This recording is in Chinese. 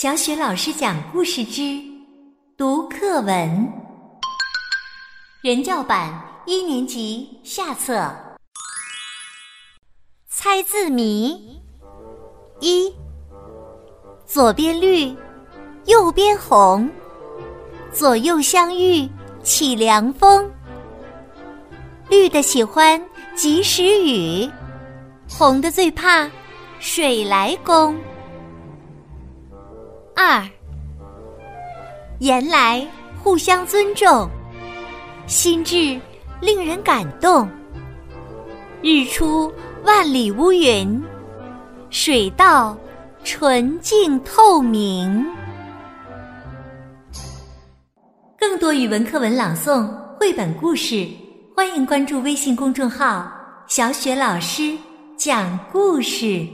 小雪老师讲故事之读课文，人教版一年级下册。猜字谜一：左边绿，右边红，左右相遇起凉风。绿的喜欢及时雨，红的最怕水来攻。二，言来互相尊重，心智令人感动。日出万里无云，水到纯净透明。更多语文课文朗诵、绘本故事，欢迎关注微信公众号“小雪老师讲故事”。